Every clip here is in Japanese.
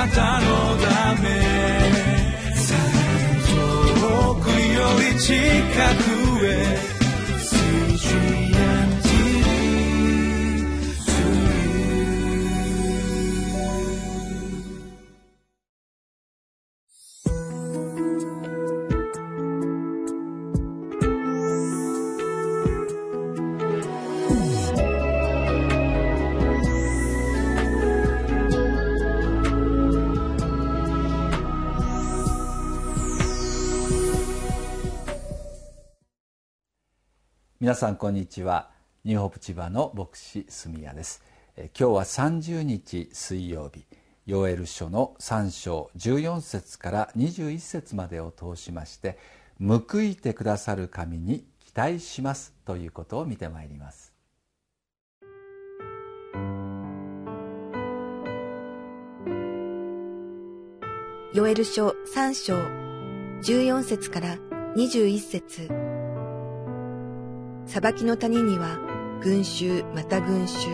なたのため。遠くより近く。皆さんこんにちは。ニューホープ千葉の牧師住谷です。今日は30日水曜日。ヨエル書の3章14節から21節までを通しまして報いてくださる神に期待しますということを見てまいります。ヨエル書3章14節から21節。裁きの谷には群衆また群衆。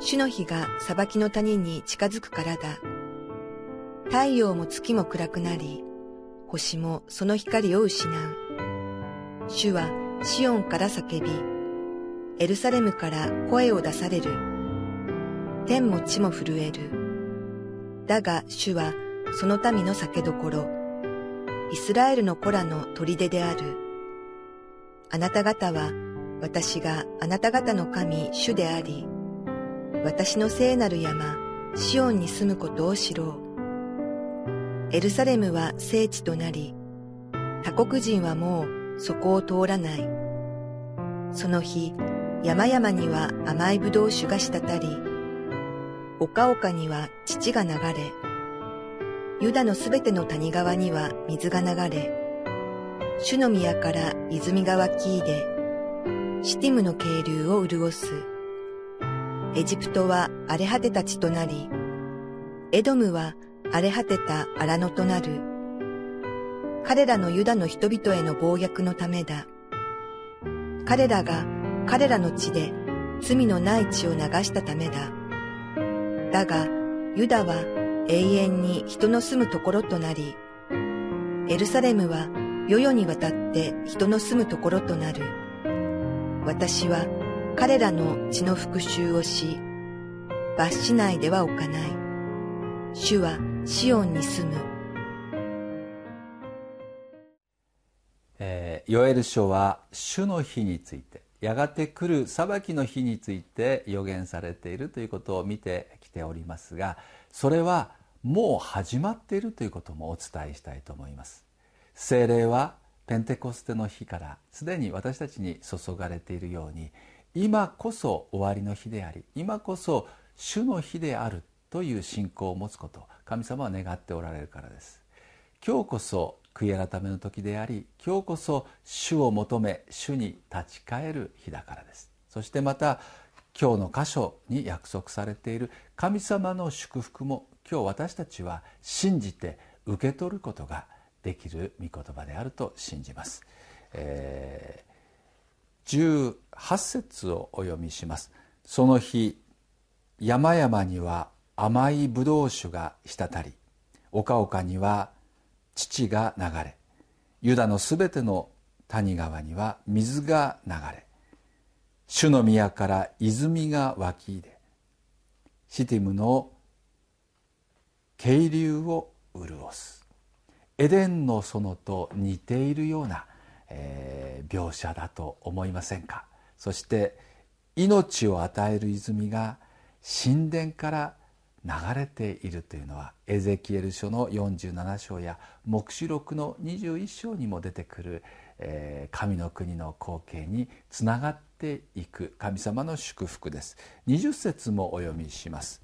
主の日が裁きの谷に近づくからだ。太陽も月も暗くなり、星もその光を失う。主はシオンから叫び、エルサレムから声を出される。天も地も震える。だが主はその民の酒どころ、イスラエルの子らの砦である。あなた方は私があなた方の神主であり、私の聖なる山、シオンに住むことを知ろう。エルサレムは聖地となり、他国人はもうそこを通らない。その日、山々には甘い葡萄酒が滴り、丘々には乳が流れ、ユダのすべての谷川には水が流れ、主の宮から泉が湧き出、シティムの渓流を潤す。エジプトは荒れ果てた地となり、エドムは荒れ果てた荒野となる。彼らのユダの人々への暴虐のためだ。彼らが彼らの地で罪のない血を流したためだ。だが、ユダは永遠に人の住むところとなり、エルサレムは世々にわたって人の住むところとなる。私は彼らの血の復讐をし、罰しないでは置かない。主はシオンに住む。えー、ヨエル書は主の日についてやがて来る裁きの日について予言されているということを見てきておりますがそれはもう始まっているということもお伝えしたいと思います精霊はペンテコステの日からすでに私たちに注がれているように今こそ終わりの日であり今こそ主の日であるという信仰を持つこと神様は願っておられるからです。今日こそ悔い改めの時であり今日こそ主を求め主に立ち返る日だからです。そしてまた今日の箇所に約束されている神様の祝福も今日私たちは信じて受け取ることができる御言葉であると信じます、えー、18節をお読みします。その日山々には甘いブドウ酒が滴り丘々には乳が流れユダのすべての谷川には水が流れ主の宮から泉が湧き出シティムの渓流を潤す。エデンの園と似ているような、えー、描写だと思いませんか？そして命を与える泉が神殿から流れているというのはエゼキエル書の47章や黙示録の21章にも出てくる、えー、神の国の光景につながっていく神様の祝福です。20節もお読みします。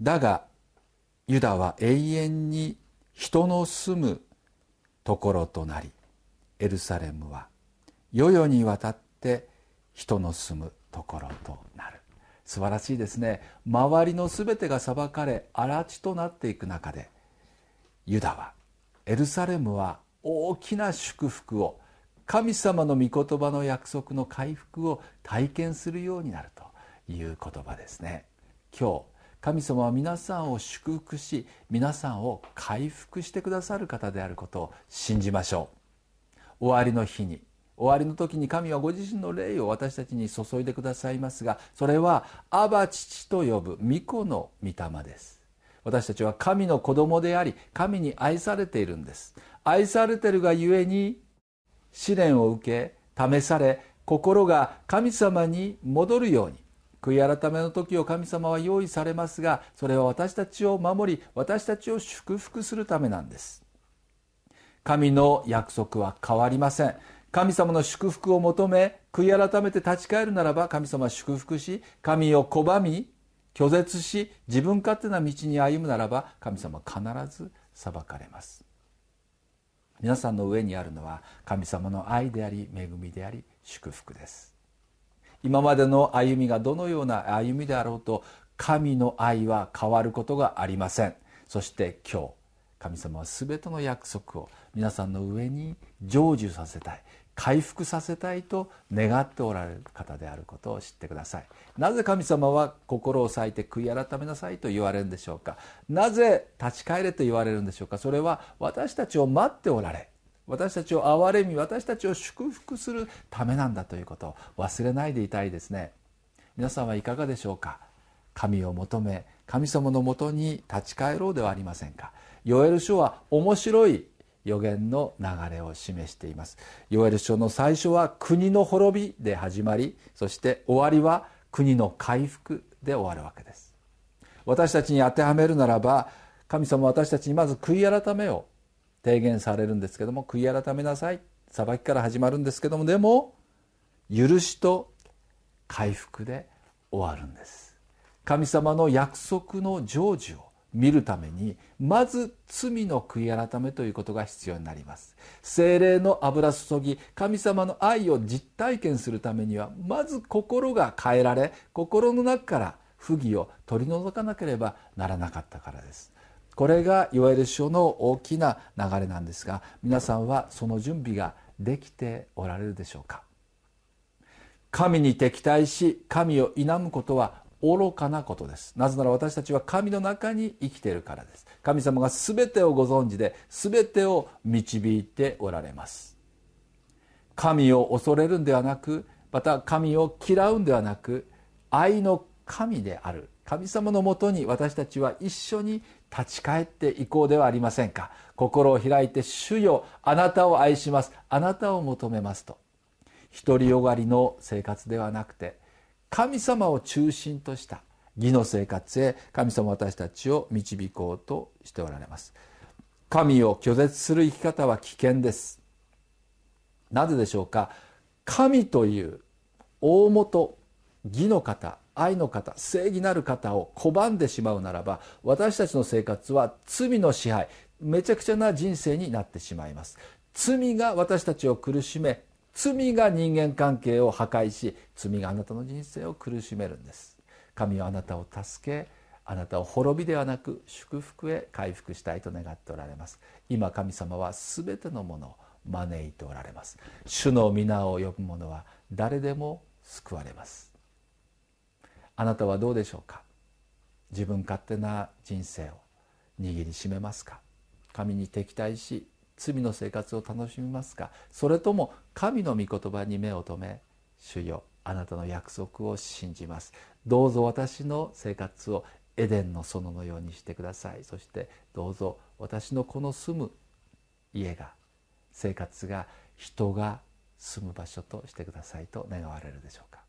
だがユダは永遠に人の住むところとなりエルサレムは世々にわたって人の住むところとなる。素晴らしいですね。周りの全てが裁かれ荒地となっていく中でユダはエルサレムは大きな祝福を神様の御言葉の約束の回復を体験するようになるという言葉ですね。今日神様は皆さんを祝福し皆さんを回復してくださる方であることを信じましょう。終わりの日に終わりの時に神はご自身の霊を私たちに注いでくださいますがそれはアバ父と呼ぶ御子の御霊です。私たちは神の子供であり神に愛されているんです愛されているがゆえに試練を受け試され心が神様に戻るように。悔い改めの時を神様は用意されますがそれは私たちを守り私たちを祝福するためなんです。神の約束は変わりません。神様の祝福を求め悔い改めて立ち返るならば神様は祝福し神を拒み拒絶し自分勝手な道に歩むならば神様は必ず裁かれます。皆さんの上にあるのは神様の愛であり恵みであり祝福です。今までの歩みがどのような歩みであろうと神の愛は変わることがありません。そして今日神様は全ての約束を皆さんの上に成就させたい回復させたいと願っておられる方であることを知ってください。なぜ神様は心を裂いて悔い改めなさいと言われるんでしょうか。なぜ立ち返れと言われるんでしょうか。それは私たちを待っておられ私たちを憐れみ私たちを祝福するためなんだということを忘れないでいたいですね。皆さんはいかがでしょうか？神を求め神様のもとに立ち返ろうではありませんか？ヨエル書は面白い予言の流れを示しています。ヨエル書の最初は国の滅びで始まりそして終わりは国の回復で終わるわけです。私たちに当てはめるならば神様私たちにまず悔い改めを提言されるんですけども悔い改めなさい。裁きから始まるんですけどもでも許しと回復で終わるんです。神様の約束の成就を見るためにまず罪の悔い改めということが必要になります。精霊の油注ぎ神様の愛を実体験するためにはまず心が変えられ心の中から不義を取り除かなければならなかったからです。これがいわゆる書の大きな流れなんですが皆さんはその準備ができておられるでしょうか？神に敵対し神を否むことは愚かなことです。なぜなら私たちは神の中に生きているからです。神様が全てをご存知で全てを導いておられます。神を恐れるんではなくまた神を嫌うんではなく愛の神である。神様のもとに私たちは一緒に立ち返っていこうではありませんか。心を開いて「主よあなたを愛します。あなたを求めます」と。独りよがりの生活ではなくて神様を中心とした義の生活へ神様私たちを導こうとしておられます。神を拒絶する生き方は危険です。なぜでしょうか。神という大元義の方愛の方正義なる方を拒んでしまうならば私たちの生活は罪の支配めちゃくちゃな人生になってしまいます。罪が私たちを苦しめ罪が人間関係を破壊し罪があなたの人生を苦しめるんです。神はあなたを助けあなたを滅びではなく祝福へ回復したいと願っておられます。今神様は全てのものを招いておられます。主の皆を呼ぶ者は誰でも救われます。あなたはどうでしょうか？自分勝手な人生を握りしめますか？神に敵対し罪の生活を楽しみますか？それとも神の御言葉に目を留め主よあなたの約束を信じます。どうぞ私の生活をエデンの園のようにしてください。そしてどうぞ私のこの住む家が生活が人が住む場所としてくださいと願われるでしょうか？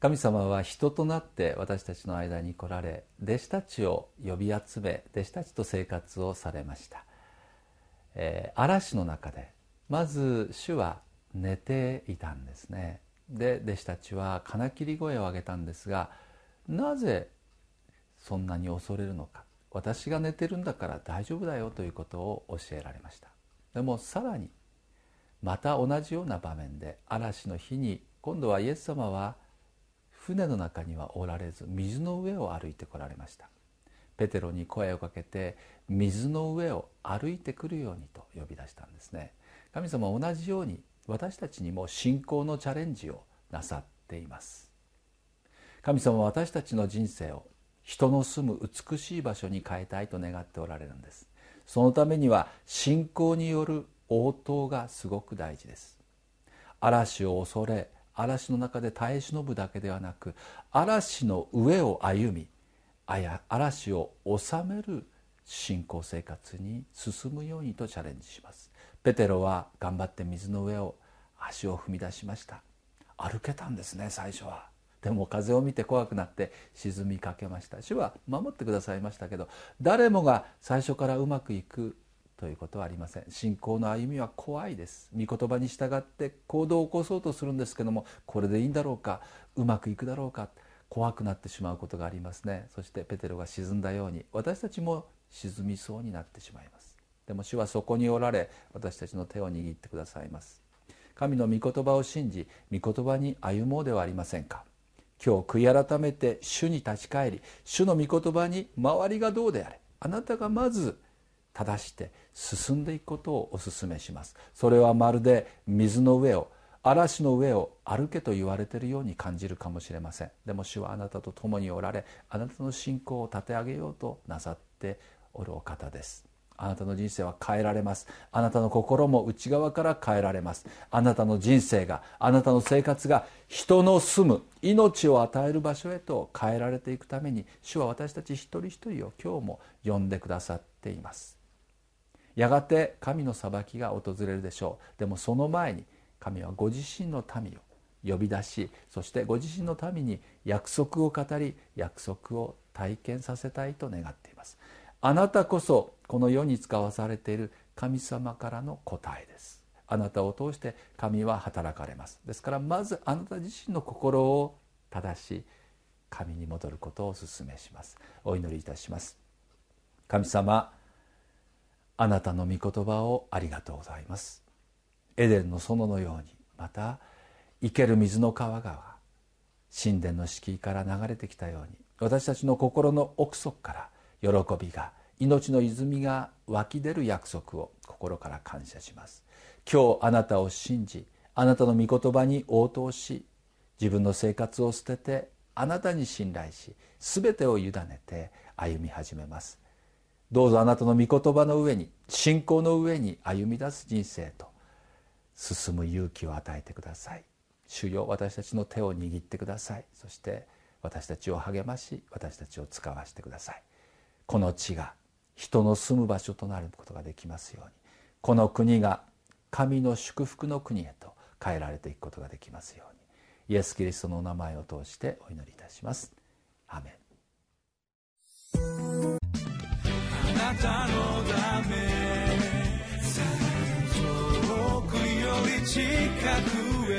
神様は人となって私たちの間に来られ弟子たちを呼び集め弟子たちと生活をされました、えー、嵐の中でまず主は寝ていたんですね。で弟子たちは金切り声を上げたんですがなぜそんなに恐れるのか。私が寝てるんだから大丈夫だよということを教えられました。でもさらにまた同じような場面で嵐の日に今度はイエス様は船の中にはおられず水の上を歩いてこられました。ペテロに声をかけて水の上を歩いてくるようにと呼び出したんですね。神様は同じように私たちにも信仰のチャレンジをなさっています。神様は私たちの人生を人の住む美しい場所に変えたいと願っておられるんです。そのためには信仰による応答がすごく大事です。嵐を恐れ嵐の中で耐え忍ぶだけではなく嵐の上を歩み嵐を収める信仰生活に進むようにとチャレンジします。ペテロは頑張って水の上を足を踏み出しました。歩けたんですね最初は。でも風を見て怖くなって沈みかけました。主は守ってくださいましたけど誰もが最初からうまくいくということはありません。信仰の歩みは怖いです。御言葉に従って行動を起こそうとするんですけどもこれでいいんだろうか？うまくいくだろうか？怖くなってしまうことがありますね。そしてペテロが沈んだように私たちも沈みそうになってしまいます。でも主はそこにおられ私たちの手を握ってくださいます。神の御言葉を信じ御言葉に歩もうではありませんか？今日悔い改めて主に立ち返り主の御言葉に周りがどうであれあなたがまず正して進んでいくことをお勧めします。それはまるで水の上を嵐の上を歩けと言われているように感じるかもしれません。でも主はあなたと共におられあなたの信仰を立て上げようとなさっておるお方です。あなたの人生は変えられます。あなたの心も内側から変えられます。あなたの人生があなたの生活が人の住む命を与える場所へと変えられていくために主は私たち一人一人を今日も呼んでくださっています。やがて神の裁きが訪れるでしょう。でもその前に神はご自身の民を呼び出しそしてご自身の民に約束を語り約束を体験させたいと願っています。あなたこそこの世に使わされている神様からの答えです。あなたを通して神は働かれます。ですからまずあなた自身の心を正し神に戻ることをお勧めします。お祈りいたします。神様あなたの御言葉をありがとうございます。エデンの園のようにまた生ける水の川が神殿の敷居から流れてきたように私たちの心の奥底から喜びが命の泉が湧き出る約束を心から感謝します。今日あなたを信じあなたの御言葉に応答し自分の生活を捨ててあなたに信頼し全てを委ねて歩み始めます。どうぞあなたの御言葉の上に信仰の上に歩み出す人生と進む勇気を与えてください。主よ私たちの手を握ってください。そして私たちを励まし私たちを使わせてください。この地が人の住む場所となることができますようにこの国が神の祝福の国へと変えられていくことができますようにイエス・キリストのお名前を通してお祈りいたします。アメン。なたのため。遠くより近くへ。